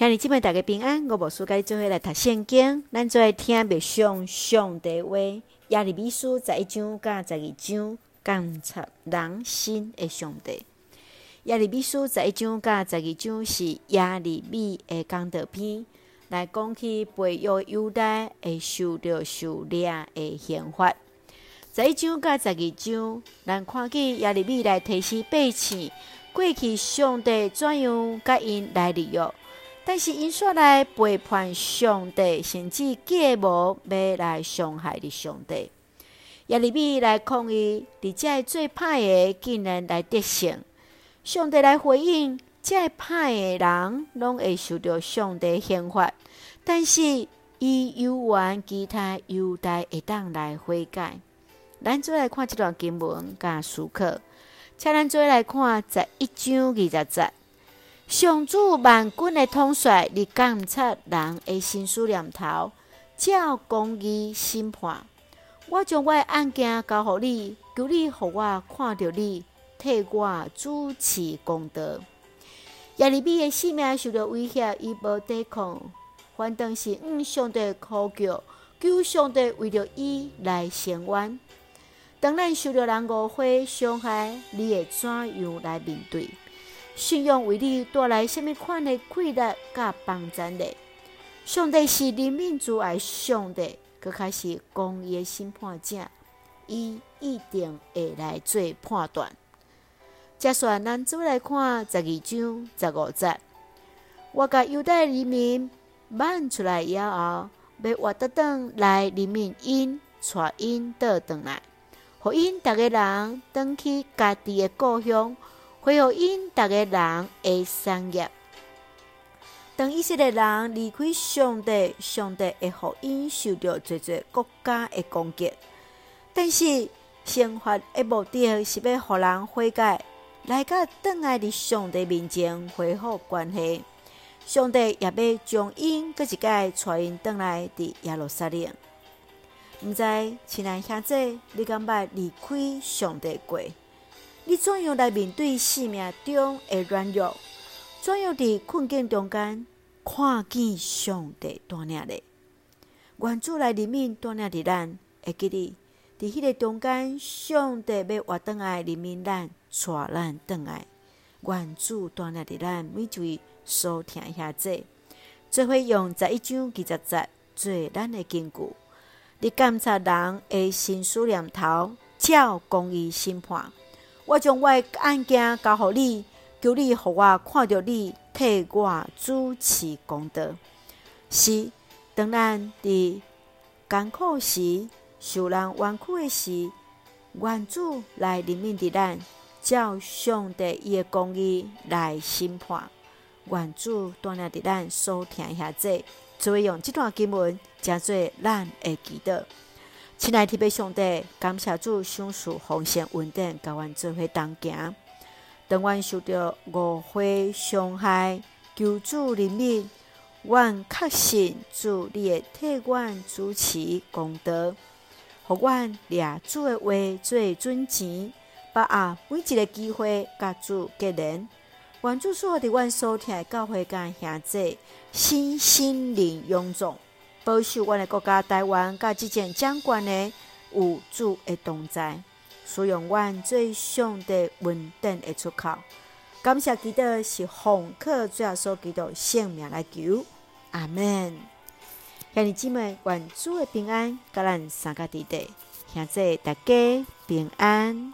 兄弟姊妹大家平安，我无事甲你做伙来读圣经，咱做来听默想上帝话。耶利米书十一章甲十二章，监察人心的上帝。耶利米书十一章甲十二章是耶利米的讲道篇，来讲起培育犹大会受着受掠的刑罚。十一章甲十二章，咱看见耶利米来提示百姓，过去上帝怎样甲因来立约。但是因煞来背叛上帝，甚至计谋要来伤害的上帝。耶利米来抗议，伫遮最歹的竟然来得胜。上帝来回应，遮歹的人拢会受到上帝刑罚。但是伊犹原其他犹大会当来悔改。咱做来看这段经文甲思考，请咱做来看十一章二十节。上主万军的统帅，你监察人的心思念头，照公义审判。我将我的案件交予你，求你予我看到你，替我主持公道。耶利米的性命受到威胁，伊无抵抗，反倒是向上帝呼叫，求上帝为着伊来伸冤。当咱受到人误会伤害，你会怎样来面对？信仰为你带来什么款的快乐甲帮助呢？上帝是人民主爱上帝，佫开始公义的审判者，伊一定会来做判断。接下来，咱再来看十二章十五节。我甲犹大人民挽出来以后，要活得当来人民因，带因倒转来，互因逐个人转去家己的故乡。会有因逐个人的产业，当以色列人离开上帝，上帝会互因受到侪侪国家的攻击。但是，刑罚的目的是要互人悔改，来甲转来伫上帝面前恢复关系。上帝也要将因搁一摆带因转来伫耶路撒冷。毋知亲爱兄弟，你敢捌离开上帝过？你怎样来面对生命中的软弱？怎样伫困境中间看见上帝带领咧？愿主来怜悯带领伫咱，会记得伫迄个中间，上帝要活转来怜悯咱，带咱转来。愿主带领伫咱每一位所听遐者，做伙用十一章二十节做咱的根据。你监察人的心思念头，照公义审判。我将我的案件交予你，求你予我看到你，替我主持公道。是，当咱伫艰苦时、受人冤屈的时，愿主来怜悯伫咱，照上帝伊的公义来审判。愿主带领伫咱所听遐者，做用这段经文，诚做咱会记得。亲爱的天父上帝，感谢主赏赐奉献稳定，甲阮做伙同行。当阮受到误会伤害，求主怜悯，阮确信主你会替阮主持公道，互阮掠主的话做准钱，把握每一个机会，甲主结连。愿主所伫阮所听的教会甲兄弟，心心灵勇壮。保守阮的国家台湾，甲即前掌权的有主的同在，使用阮最上帝稳定的出口。感谢基督是奉靠主耶稣基督性命来求，阿门。兄弟姊妹，愿主的平安，甲咱三个弟弟，现在大家平安。